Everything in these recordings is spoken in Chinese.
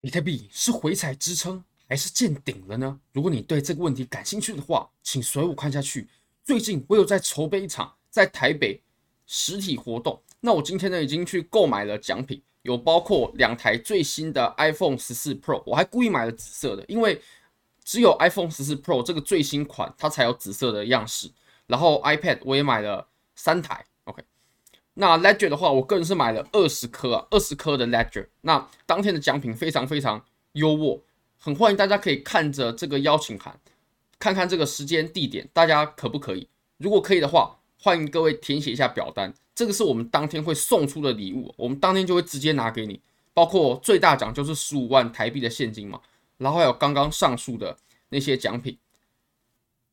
比特币是回踩支撑还是见顶了呢？如果你对这个问题感兴趣的话，请随我看下去。最近我有在筹备一场在台北实体活动，那我今天呢已经去购买了奖品，有包括两台最新的 iPhone 十四 Pro，我还故意买了紫色的，因为只有 iPhone 十四 Pro 这个最新款它才有紫色的样式。然后 iPad 我也买了三台。那 Ledger 的话，我个人是买了二十颗啊，二十颗的 Ledger。那当天的奖品非常非常优渥，很欢迎大家可以看着这个邀请函，看看这个时间地点，大家可不可以？如果可以的话，欢迎各位填写一下表单。这个是我们当天会送出的礼物，我们当天就会直接拿给你，包括最大奖就是十五万台币的现金嘛，然后还有刚刚上述的那些奖品，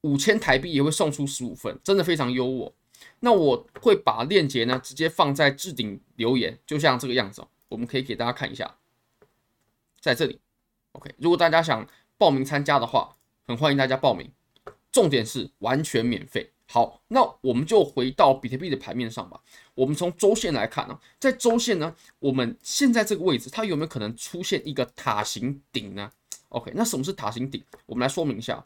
五千台币也会送出十五份，真的非常优渥。那我会把链接呢直接放在置顶留言，就像这个样子哦。我们可以给大家看一下，在这里，OK。如果大家想报名参加的话，很欢迎大家报名。重点是完全免费。好，那我们就回到比特币的盘面上吧。我们从周线来看呢，在周线呢，我们现在这个位置，它有没有可能出现一个塔形顶呢？OK，那什么是塔形顶？我们来说明一下。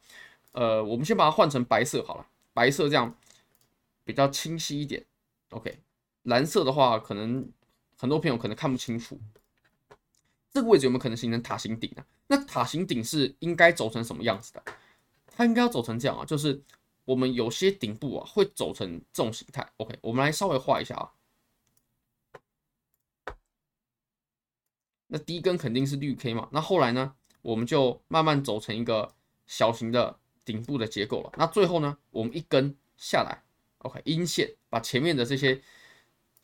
呃，我们先把它换成白色好了，白色这样。比较清晰一点，OK。蓝色的话，可能很多朋友可能看不清楚。这个位置有没有可能形成塔形顶啊？那塔形顶是应该走成什么样子的？它应该要走成这样啊，就是我们有些顶部啊会走成这种形态。OK，我们来稍微画一下啊。那第一根肯定是绿 K 嘛，那后来呢，我们就慢慢走成一个小型的顶部的结构了。那最后呢，我们一根下来。OK，阴线把前面的这些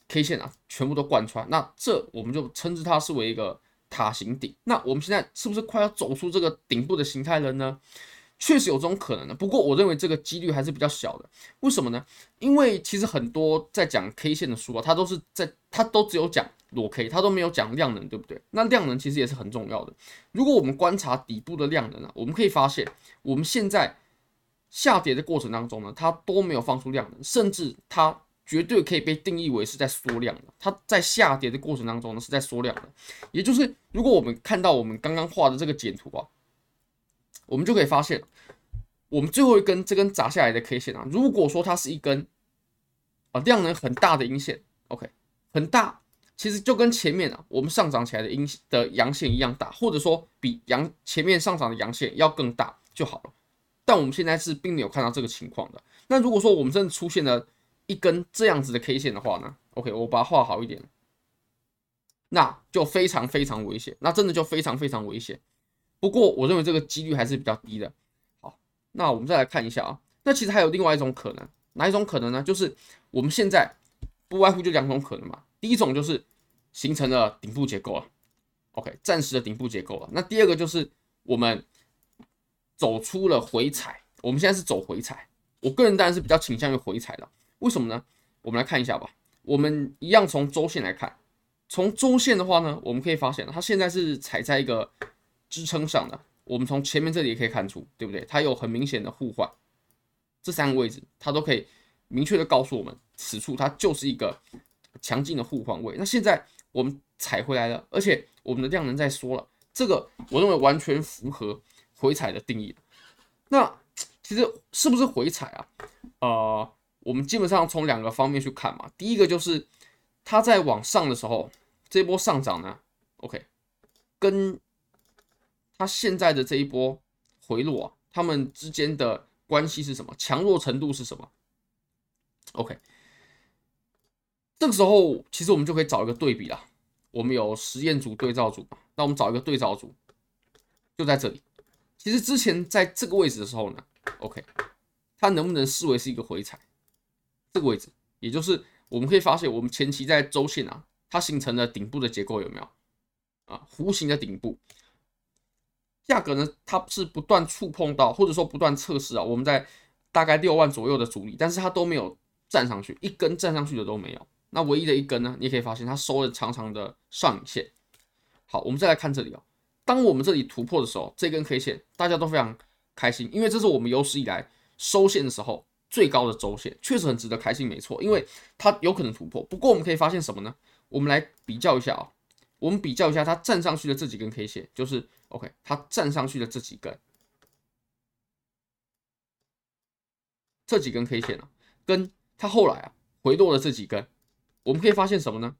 K 线啊全部都贯穿，那这我们就称之它是为一个塔形顶。那我们现在是不是快要走出这个顶部的形态了呢？确实有这种可能的，不过我认为这个几率还是比较小的。为什么呢？因为其实很多在讲 K 线的书啊，它都是在它都只有讲裸 K，它都没有讲量能，对不对？那量能其实也是很重要的。如果我们观察底部的量能啊，我们可以发现我们现在。下跌的过程当中呢，它都没有放出量能，甚至它绝对可以被定义为是在缩量的。它在下跌的过程当中呢，是在缩量的。也就是，如果我们看到我们刚刚画的这个简图啊，我们就可以发现，我们最后一根这根砸下来的 K 线啊，如果说它是一根啊量能很大的阴线，OK，很大，其实就跟前面啊我们上涨起来的阴的阳线一样大，或者说比阳前面上涨的阳线要更大就好了。但我们现在是并没有看到这个情况的。那如果说我们真的出现了一根这样子的 K 线的话呢？OK，我把它画好一点，那就非常非常危险，那真的就非常非常危险。不过我认为这个几率还是比较低的。好，那我们再来看一下啊，那其实还有另外一种可能，哪一种可能呢？就是我们现在不外乎就两种可能嘛。第一种就是形成了顶部结构了，OK，暂时的顶部结构了。那第二个就是我们。走出了回踩，我们现在是走回踩。我个人当然是比较倾向于回踩的，为什么呢？我们来看一下吧。我们一样从周线来看，从周线的话呢，我们可以发现它现在是踩在一个支撑上的。我们从前面这里也可以看出，对不对？它有很明显的互换，这三个位置它都可以明确的告诉我们，此处它就是一个强劲的互换位。那现在我们踩回来了，而且我们的量能在缩了，这个我认为完全符合。回踩的定义，那其实是不是回踩啊？呃，我们基本上从两个方面去看嘛。第一个就是它在往上的时候，这一波上涨呢，OK，跟它现在的这一波回落啊，它们之间的关系是什么？强弱程度是什么？OK，这个时候其实我们就可以找一个对比啦。我们有实验组、对照组嘛，那我们找一个对照组，就在这里。其实之前在这个位置的时候呢，OK，它能不能视为是一个回踩？这个位置，也就是我们可以发现，我们前期在周线啊，它形成了顶部的结构有没有？啊，弧形的顶部，价格呢，它是不断触碰到，或者说不断测试啊，我们在大概六万左右的阻力，但是它都没有站上去，一根站上去的都没有。那唯一的一根呢，你可以发现它收了长长的上影线。好，我们再来看这里哦。当我们这里突破的时候，这根 K 线大家都非常开心，因为这是我们有史以来收线的时候最高的周线，确实很值得开心，没错，因为它有可能突破。不过我们可以发现什么呢？我们来比较一下啊，我们比较一下它站上去的这几根 K 线，就是 OK，它站上去的这几根，这几根 K 线啊，跟它后来啊回落的这几根，我们可以发现什么呢？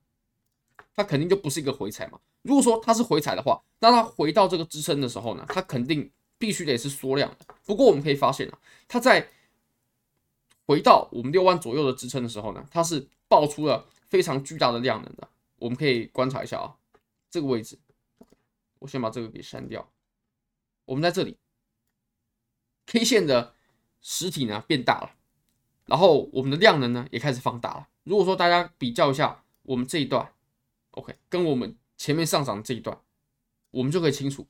它肯定就不是一个回踩嘛。如果说它是回踩的话，那它回到这个支撑的时候呢，它肯定必须得是缩量的。不过我们可以发现啊，它在回到我们六万左右的支撑的时候呢，它是爆出了非常巨大的量能的。我们可以观察一下啊，这个位置，我先把这个给删掉。我们在这里，K 线的实体呢变大了，然后我们的量能呢也开始放大了。如果说大家比较一下我们这一段，OK，跟我们前面上涨这一段，我们就可以清楚，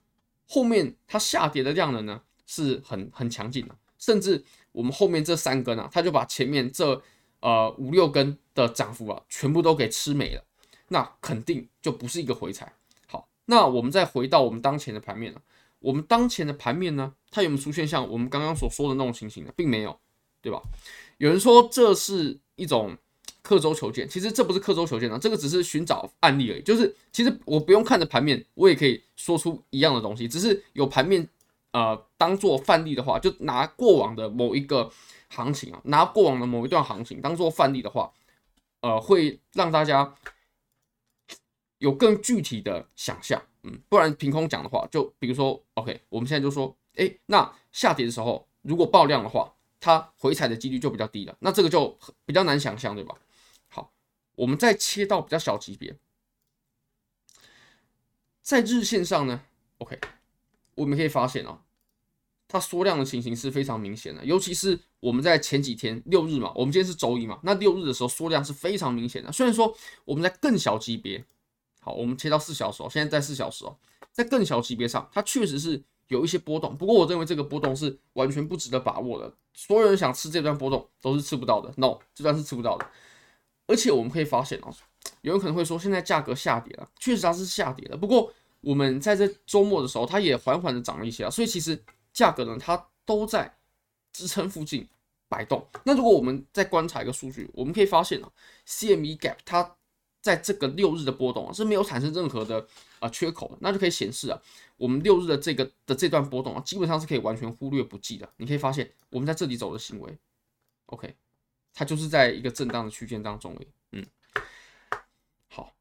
后面它下跌的量能呢是很很强劲的，甚至我们后面这三根啊，它就把前面这呃五六根的涨幅啊全部都给吃没了。那肯定就不是一个回踩。好，那我们再回到我们当前的盘面了。我们当前的盘面呢，它有没有出现像我们刚刚所说的那种情形呢？并没有，对吧？有人说这是一种刻舟求剑，其实这不是刻舟求剑啊，这个只是寻找案例而已。就是其实我不用看着盘面，我也可以说出一样的东西。只是有盘面呃当做范例的话，就拿过往的某一个行情啊，拿过往的某一段行情当做范例的话，呃，会让大家。有更具体的想象，嗯，不然凭空讲的话，就比如说，OK，我们现在就说，哎，那下跌的时候如果爆量的话，它回踩的几率就比较低了，那这个就比较难想象，对吧？我们再切到比较小级别，在日线上呢，OK，我们可以发现哦，它缩量的情形是非常明显的，尤其是我们在前几天六日嘛，我们今天是周一嘛，那六日的时候缩量是非常明显的，虽然说我们在更小级别。好，我们切到四小时哦，现在在四小时哦，在更小级别上，它确实是有一些波动。不过我认为这个波动是完全不值得把握的。所有人想吃这段波动都是吃不到的，no，这段是吃不到的。而且我们可以发现哦，有人可能会说，现在价格下跌了，确实它是下跌了。不过我们在这周末的时候，它也缓缓的涨了一些啊，所以其实价格呢，它都在支撑附近摆动。那如果我们再观察一个数据，我们可以发现啊，CME Gap 它。在这个六日的波动啊，是没有产生任何的啊、缺口，那就可以显示啊，我们六日的这个的这段波动啊，基本上是可以完全忽略不计的。你可以发现，我们在这里走的行为，OK，它就是在一个震荡的区间当中嗯，好，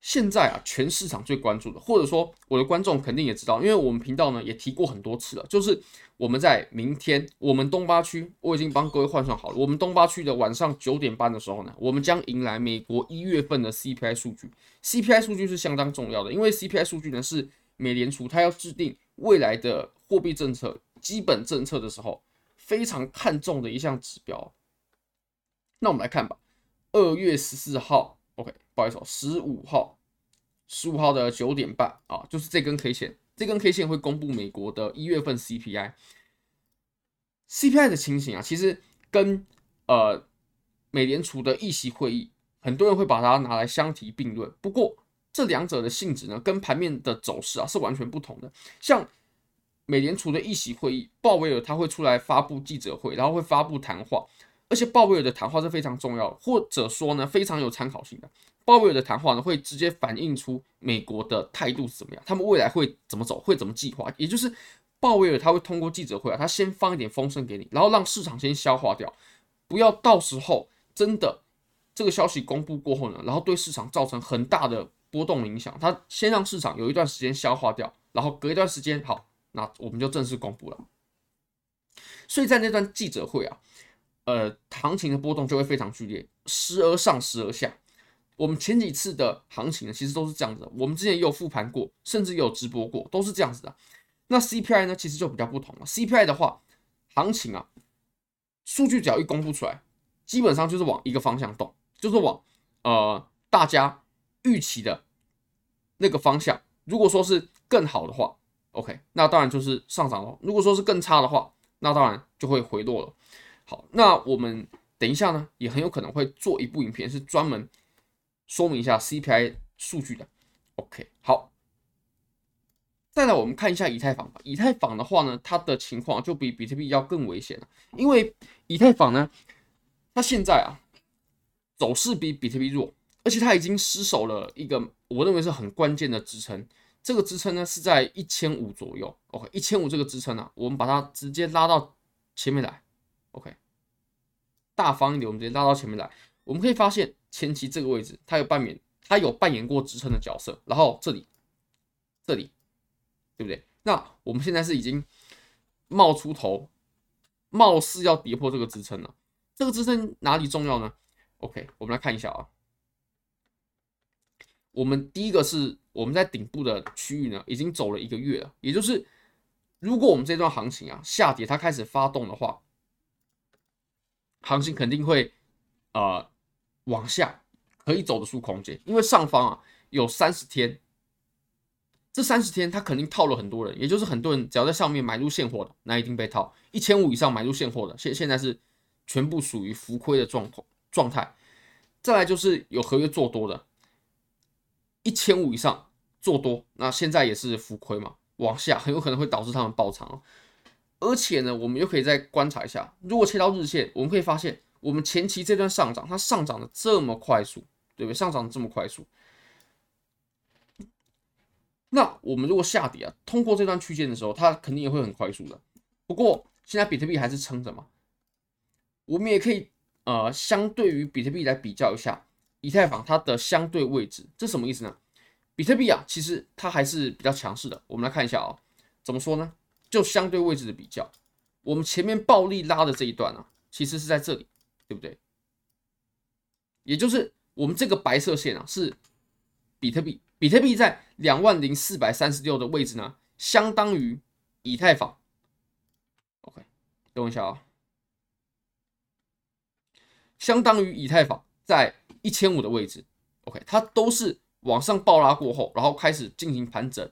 现在啊，全市场最关注的，或者说我的观众肯定也知道，因为我们频道呢也提过很多次了，就是我们在明天，我们东八区，我已经帮各位换算好了，我们东八区的晚上九点半的时候呢，我们将迎来美国一月份的 CPI 数据。CPI 数据是相当重要的，因为 CPI 数据呢是美联储它要制定未来的货币政策基本政策的时候非常看重的一项指标。那我们来看吧，二月十四号，OK，不好意思，哦十五号。十五号的九点半啊，就是这根 K 线，这根 K 线会公布美国的一月份 CPI。CPI 的情形啊，其实跟呃美联储的议息会议，很多人会把它拿来相提并论。不过这两者的性质呢，跟盘面的走势啊是完全不同的。像美联储的议席会议，鲍威尔他会出来发布记者会，然后会发布谈话，而且鲍威尔的谈话是非常重要，或者说呢非常有参考性的。鲍威尔的谈话呢，会直接反映出美国的态度是怎么样，他们未来会怎么走，会怎么计划。也就是鲍威尔他会通过记者会啊，他先放一点风声给你，然后让市场先消化掉，不要到时候真的这个消息公布过后呢，然后对市场造成很大的波动影响。他先让市场有一段时间消化掉，然后隔一段时间好，那我们就正式公布了。所以在那段记者会啊，呃，行情的波动就会非常剧烈，时而上，时而下。我们前几次的行情呢，其实都是这样子的。我们之前也有复盘过，甚至也有直播过，都是这样子的。那 CPI 呢，其实就比较不同了。CPI 的话，行情啊，数据只要一公布出来，基本上就是往一个方向动，就是往呃大家预期的那个方向。如果说是更好的话，OK，那当然就是上涨了。如果说是更差的话，那当然就会回落了。好，那我们等一下呢，也很有可能会做一部影片，是专门。说明一下 CPI 数据的，OK，好，再来我们看一下以太坊吧。以太坊的话呢，它的情况就比比特币要更危险了，因为以太坊呢，它现在啊走势比比特币弱，而且它已经失守了一个我认为是很关键的支撑。这个支撑呢是在一千五左右。OK，一千五这个支撑呢、啊，我们把它直接拉到前面来。OK，大方一点，我们直接拉到前面来。我们可以发现前期这个位置，它有扮演，它有扮演过支撑的角色。然后这里，这里，对不对？那我们现在是已经冒出头，貌似要跌破这个支撑了。这个支撑哪里重要呢？OK，我们来看一下啊。我们第一个是我们在顶部的区域呢，已经走了一个月了。也就是，如果我们这段行情啊下跌，它开始发动的话，行情肯定会呃往下可以走得出空间，因为上方啊有三十天，这三十天它肯定套了很多人，也就是很多人只要在上面买入现货的，那一定被套。一千五以上买入现货的，现现在是全部属于浮亏的状况状态。再来就是有合约做多的。一千五以上做多，那现在也是浮亏嘛，往下很有可能会导致他们爆仓。而且呢，我们又可以再观察一下，如果切到日线，我们可以发现，我们前期这段上涨，它上涨的这么快速，对不对？上涨的这么快速，那我们如果下跌啊，通过这段区间的时候，它肯定也会很快速的。不过现在比特币还是撑着嘛，我们也可以呃，相对于比特币来比较一下。以太坊它的相对位置，这什么意思呢？比特币啊，其实它还是比较强势的。我们来看一下啊、哦，怎么说呢？就相对位置的比较，我们前面暴力拉的这一段啊，其实是在这里，对不对？也就是我们这个白色线啊，是比特币，比特币在两万零四百三十六的位置呢，相当于以太坊。OK，等我一下啊、相当于以太坊在。一千五的位置，OK，它都是往上暴拉过后，然后开始进行盘整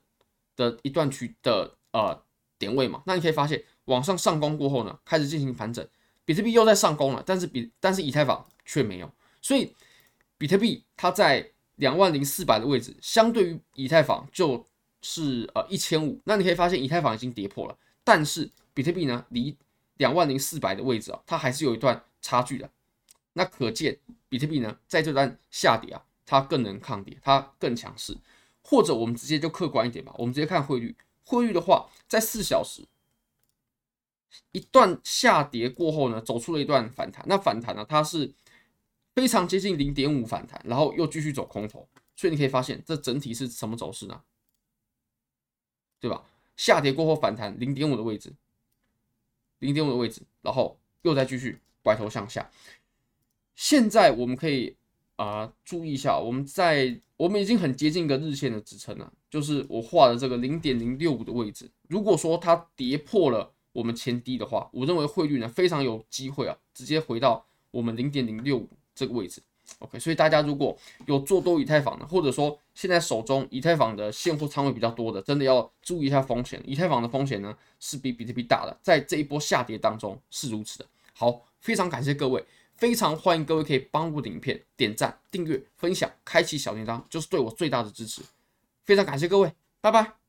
的一段区的呃点位嘛。那你可以发现，往上上攻过后呢，开始进行盘整，比特币又在上攻了，但是比但是以太坊却没有。所以比特币它在两万零四百的位置，相对于以太坊就是呃一千五。那你可以发现，以太坊已经跌破了，但是比特币呢，离两万零四百的位置啊，它还是有一段差距的。那可见，比特币呢，在这段下跌啊，它更能抗跌，它更强势。或者我们直接就客观一点吧，我们直接看汇率。汇率的话，在四小时一段下跌过后呢，走出了一段反弹。那反弹呢，它是非常接近零点五反弹，然后又继续走空头。所以你可以发现，这整体是什么走势呢？对吧？下跌过后反弹零点五的位置，零点五的位置，然后又再继续拐头向下。现在我们可以啊、注意一下，我们在我们已经很接近一个日线的支撑了，就是我画的这个零点零六五的位置。如果说它跌破了我们前低的话，我认为汇率呢非常有机会啊，直接回到我们零点零六五这个位置。OK，所以大家如果有做多以太坊的，或者说现在手中以太坊的现货仓位比较多的，真的要注意一下风险。以太坊的风险呢是比比特币大的，在这一波下跌当中是如此的。好，非常感谢各位。非常欢迎各位可以帮我的影片点赞、订阅、分享、开启小铃铛，就是对我最大的支持。非常感谢各位，拜拜。